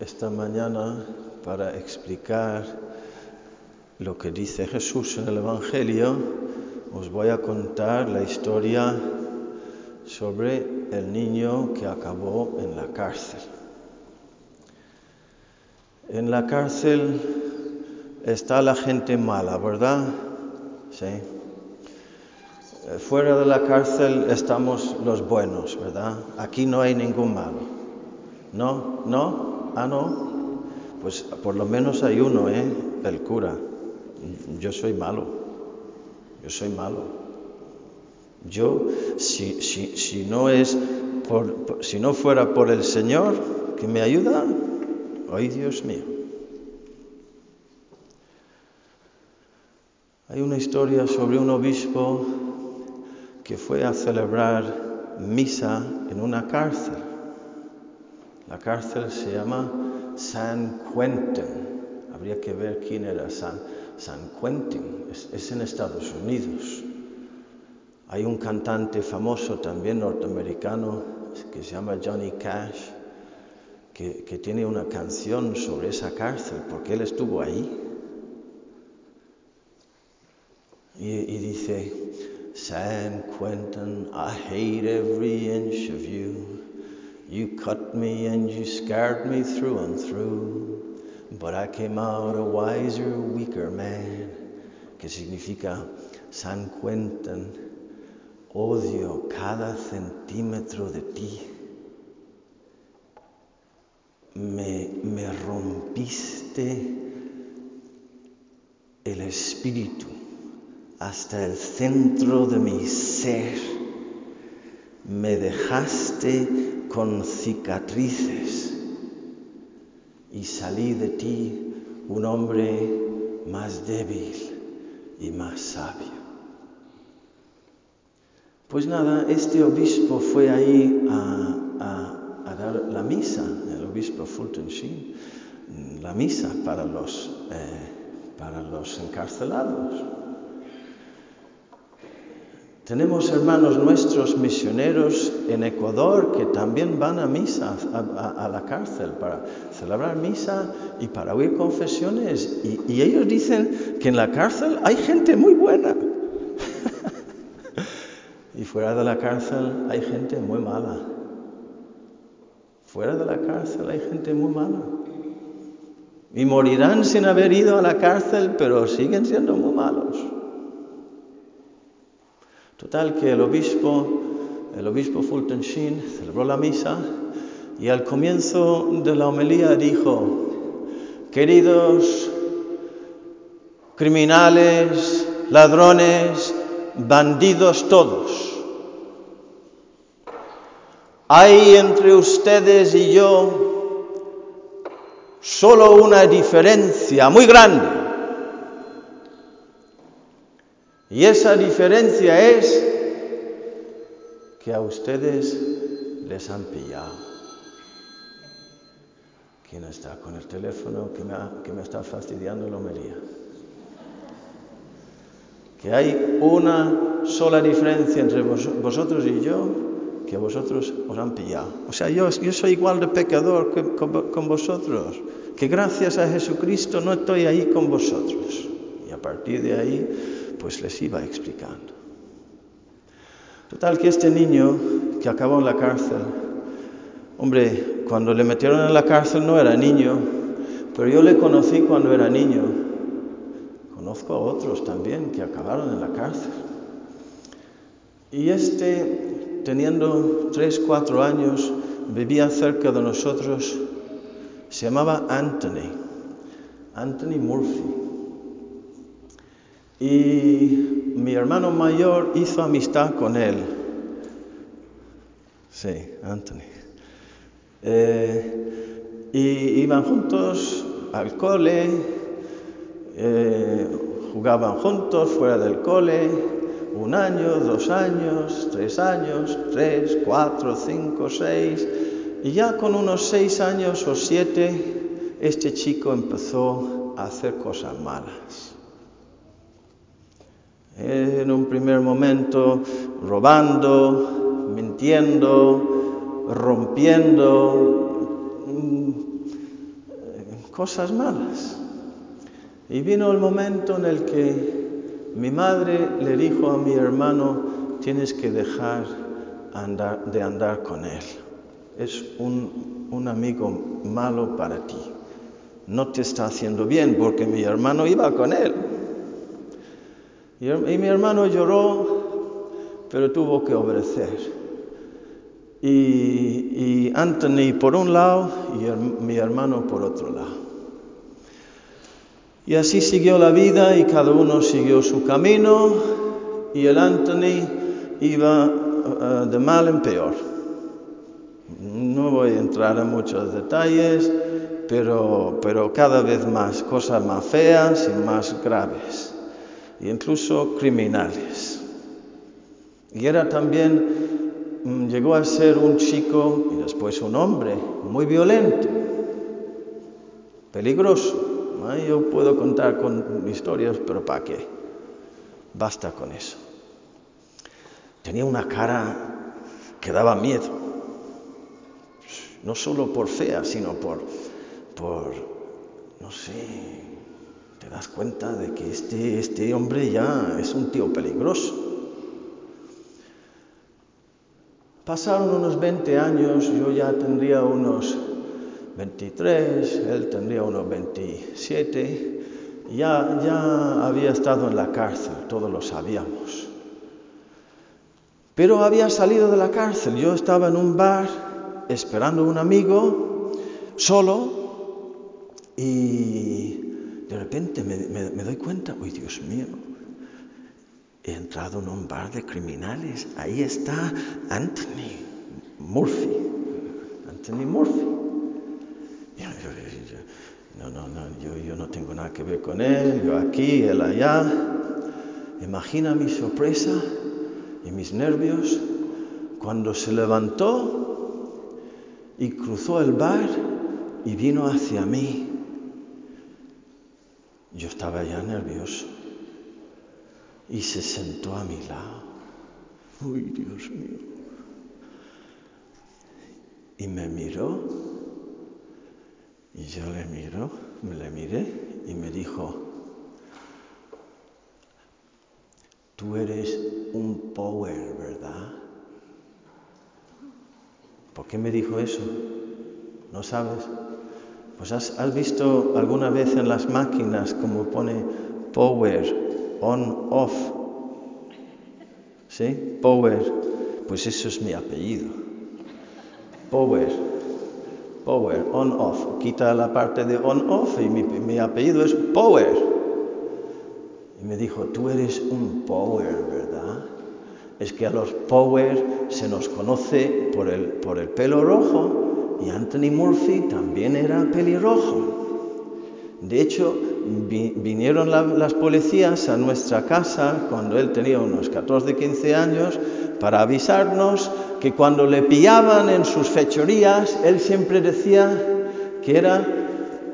esta mañana para explicar lo que dice Jesús en el Evangelio, os voy a contar la historia sobre el niño que acabó en la cárcel. En la cárcel está la gente mala, ¿verdad? Sí. Eh, fuera de la cárcel estamos los buenos, ¿verdad? Aquí no hay ningún malo. ¿No? ¿No? Ah, no. Pues por lo menos hay uno, ¿eh? El cura. Yo soy malo. Yo soy malo. Yo, si, si, si no es por, si no fuera por el Señor que me ayuda, ay Dios mío. Hay una historia sobre un obispo que fue a celebrar misa en una cárcel. La cárcel se llama San Quentin. Habría que ver quién era San, San Quentin. Es, en Estados Unidos. Hay un cantante famoso también norteamericano que se llama Johnny Cash, que, tiene una canción sobre esa cárcel, porque él estuvo ahí. Y, dice, San Quentin, I hate every inch of you. You cut me and you scarred me through and through. But I came out a wiser, weaker man. Que significa, San Quentin, odio cada centímetro de ti. Me, me rompiste el espíritu hasta el centro de mi ser. Me dejaste con cicatrices y salí de ti un hombre más débil y más sabio. Pues nada, este obispo fue ahí a, dar la misa, el obispo Fulton Sheen, la misa para los, eh, para los encarcelados. Tenemos hermanos nuestros misioneros en Ecuador que también van a misa, a, la cárcel, para celebrar misa y para oír confesiones. Y, y ellos dicen que en la cárcel hay gente muy buena. y fuera de la cárcel hay gente muy mala. Fuera de la cárcel hay gente muy mala. Y morirán sin haber ido a la cárcel, pero siguen siendo muy malos. Total que el obispo, el obispo Fulton Sheen celebró la misa y al comienzo de la homilía dijo, queridos criminales, ladrones, bandidos todos, hay entre ustedes y yo solo una diferencia muy grande. Y esa diferencia es que a ustedes les han pillado. ¿Quién está con el teléfono que me, está fastidiando la homería? Que hay una sola diferencia entre vos, vosotros y yo, que a vosotros os han pillado. O sea, yo, soy igual de pecador que, con vosotros, que gracias a Jesucristo no estoy ahí con vosotros. Y a partir de ahí pues les iba explicando. Total que este niño que acabó en la cárcel, hombre, cuando le metieron en la cárcel no era niño, pero yo le conocí cuando era niño. Conozco a otros también que acabaron en la cárcel. Y este, teniendo tres, cuatro años, vivía cerca de nosotros, se llamaba Anthony, Anthony Murphy. Y mi hermano mayor hizo amistad con él. Sí, Anthony. Eh, y iban juntos al cole, eh, jugaban juntos fuera del cole, un año, dos años, tres años, tres, cuatro, cinco, seis. Y ya con unos seis años o siete, este chico empezó a hacer cosas malas en un primer momento robando, mintiendo, rompiendo, cosas malas. Y vino el momento en el que mi madre le dijo a mi hermano, tienes que dejar de andar con él. Es un, un amigo malo para ti. No te está haciendo bien porque mi hermano iba con él. Y, mi hermano lloró, pero tuvo que obedecer. Y, Anthony por un lado y mi hermano por otro lado. Y así siguió la vida y cada uno siguió su camino y el Anthony iba uh, de mal en peor. No voy a entrar en muchos detalles, pero, pero cada vez más cosas más feas y más graves, e incluso criminales. Y era también, mm, llegó a ser un chico y después un hombre muy violento, peligroso. Yo puedo contar con historias, pero ¿para qué? Basta con eso. Tenía una cara que daba miedo. No solo por fea, sino por, por, no sé, te das cuenta de que este, este hombre ya es un tío peligroso. Pasaron unos 20 años, yo ya tendría unos 23, él tendría unos 27, ya, ya había estado en la cárcel, todos lo sabíamos. Pero había salido de la cárcel, yo estaba en un bar esperando a un amigo, solo, y de repente me, doy cuenta, uy Dios mío, he entrado en un bar de criminales, ahí está Anthony Murphy, Anthony Murphy. No, no, no, yo no tengo nada que ver con él, yo aquí, él allá. Imagina mi sorpresa y mis nervios cuando se levantó y cruzó el bar y vino hacia mí. Yo estaba ya nervioso y se sentó a mi lado. Uy, Dios mío. Y me miró y yo le miro, le miré y me dijo, tú eres un power, ¿verdad? ¿Por qué me dijo eso? ¿No sabes? Pues has, has visto alguna vez en las máquinas como pone power, on, off. ¿Sí? Power. Pues eso es mi apellido. Power. Power, on, off. Quita la parte de on, off y mi, apellido es Power. Y me dijo, tú eres un Power, ¿verdad? Es que a los Power se nos conoce por el, por el pelo rojo y Anthony Murphy también era pelirrojo. De hecho, vinieron las policías a nuestra casa cuando él tenía unos 14, 15 años para avisarnos que cuando le pillaban en sus fechorías, él siempre decía que era,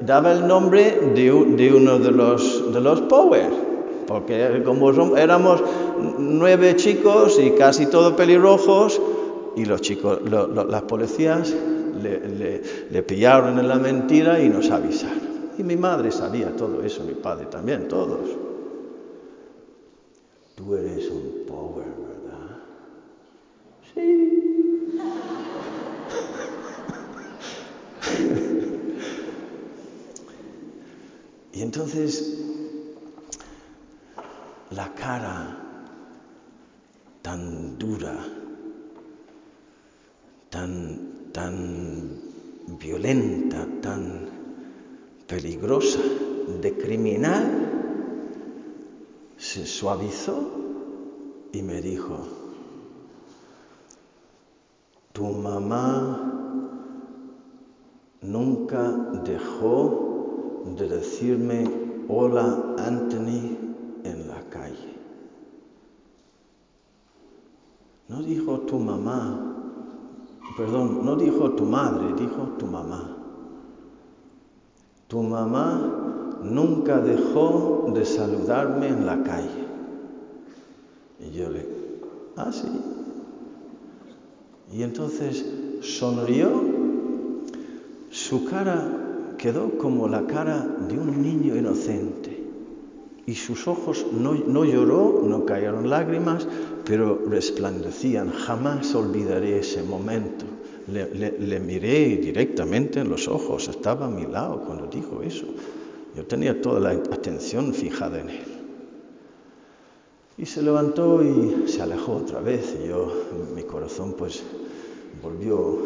daba el nombre de, uno de los, de los Power, porque como éramos nueve chicos y casi todos pelirrojos, y los chicos, las policías le, pillaron en la mentira y nos avisaron. Y mi madre sabía todo eso, mi padre también, todos. Tú eres un Power, ¿verdad? Sí. Y entonces la cara se suavizó y me dijo, tu mamá nunca dejó de decirme hola Anthony en la calle. No dijo tu mamá, perdón, no dijo tu madre, dijo tu mamá. Tu mamá nunca dejó de saludarme en la calle. Y yo le, ah, sí. Y entonces sonrió, su cara quedó como la cara de un niño inocente. Y sus ojos no, no lloró, no cayeron lágrimas, pero resplandecían. Jamás olvidaré ese momento. Le, le, miré directamente en los ojos, estaba a mi lado cuando dijo eso. Yo tenía toda la atención fijada en él. Y se levantó y se alejó otra vez y yo, mi corazón pues volvió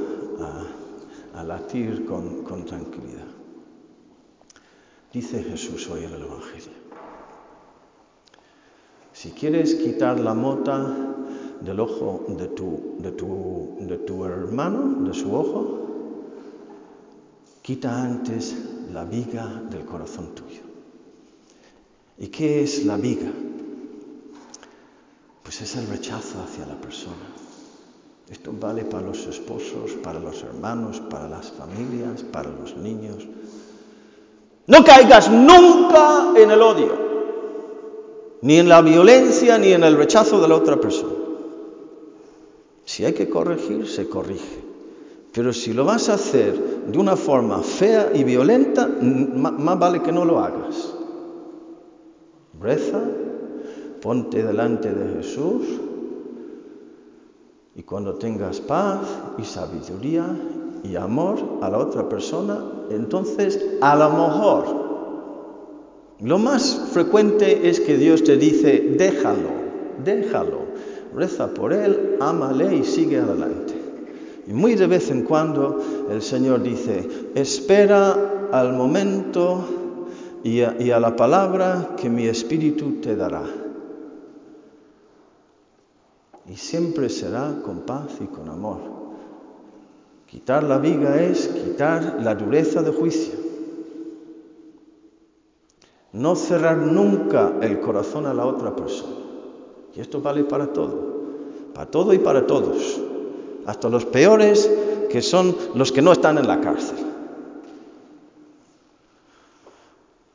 a, latir con, con tranquilidad. Dice Jesús hoy en el Evangelio, si quieres quitar la mota del ojo de tu, de tu, de tu hermano, de su ojo, quita antes la viga del corazón tuyo. ¿Y qué es la viga? Pues es el rechazo hacia la persona. Esto vale para los esposos, para los hermanos, para las familias, para los niños. No caigas nunca en el odio, ni en la violencia, ni en el rechazo de la otra persona. Si hay que corregir, se corrige. Pero si lo vas a hacer de una forma fea y violenta, más vale que no lo hagas. Reza, ponte delante de Jesús y cuando tengas paz y sabiduría y amor a la otra persona, entonces a lo mejor lo más frecuente es que Dios te dice, déjalo, déjalo, reza por él, ámale y sigue adelante. Y muy de vez en cuando el Señor dice, espera al momento y a, la palabra que mi espíritu te dará. Y siempre será con paz y con amor. Quitar la viga es quitar la dureza de juicio. No cerrar nunca el corazón a la otra persona. Y esto vale para todo. Para todo y para todos. Hasta los peores que son los que no están en la cárcel.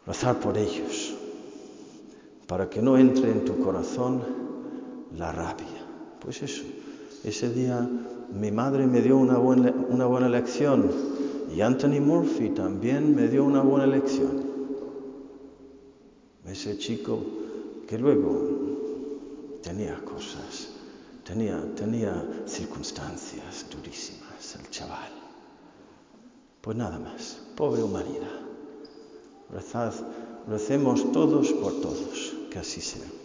Rezar por ellos. Para que no entre en tu corazón la rabia. Pues eso, ese día mi madre me dio una buena, una buena lección y Anthony Murphy también me dio una buena lección. Ese chico que luego tenía cosas, tenía, tenía circunstancias durísimas, el chaval. Pues nada más, pobre humanidad. Rezad, recemos todos por todos, que así sea.